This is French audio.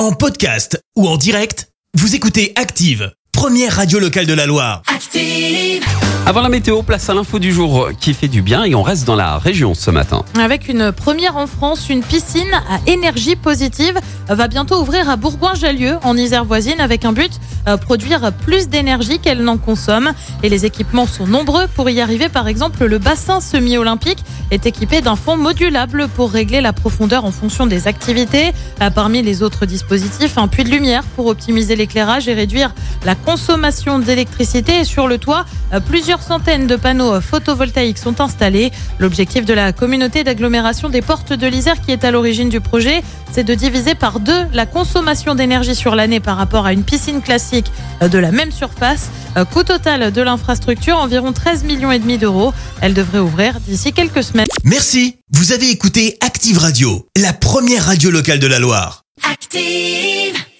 En podcast ou en direct, vous écoutez Active, première radio locale de la Loire. Active. Avant la météo, place à l'info du jour qui fait du bien et on reste dans la région ce matin. Avec une première en France, une piscine à énergie positive va bientôt ouvrir à Bourgoin-Jallieu, en Isère voisine, avec un but euh, produire plus d'énergie qu'elle n'en consomme. Et les équipements sont nombreux pour y arriver. Par exemple, le bassin semi-olympique est équipé d'un fond modulable pour régler la profondeur en fonction des activités. Euh, Parmi les autres dispositifs, un puits de lumière pour optimiser l'éclairage et réduire la consommation d'électricité. Et sur le toit, euh, plusieurs centaines de panneaux photovoltaïques sont installés. L'objectif de la communauté d'agglomération des portes de l'Isère, qui est à l'origine du projet, c'est de diviser par deux la consommation d'énergie sur l'année par rapport à une piscine classique euh, de la même surface. Euh, Coût total de l'infrastructure, environ 13 millions et demi d'euros. Elle devrait ouvrir d'ici quelques semaines. Merci, vous avez écouté Active Radio, la première radio locale de la Loire. Active.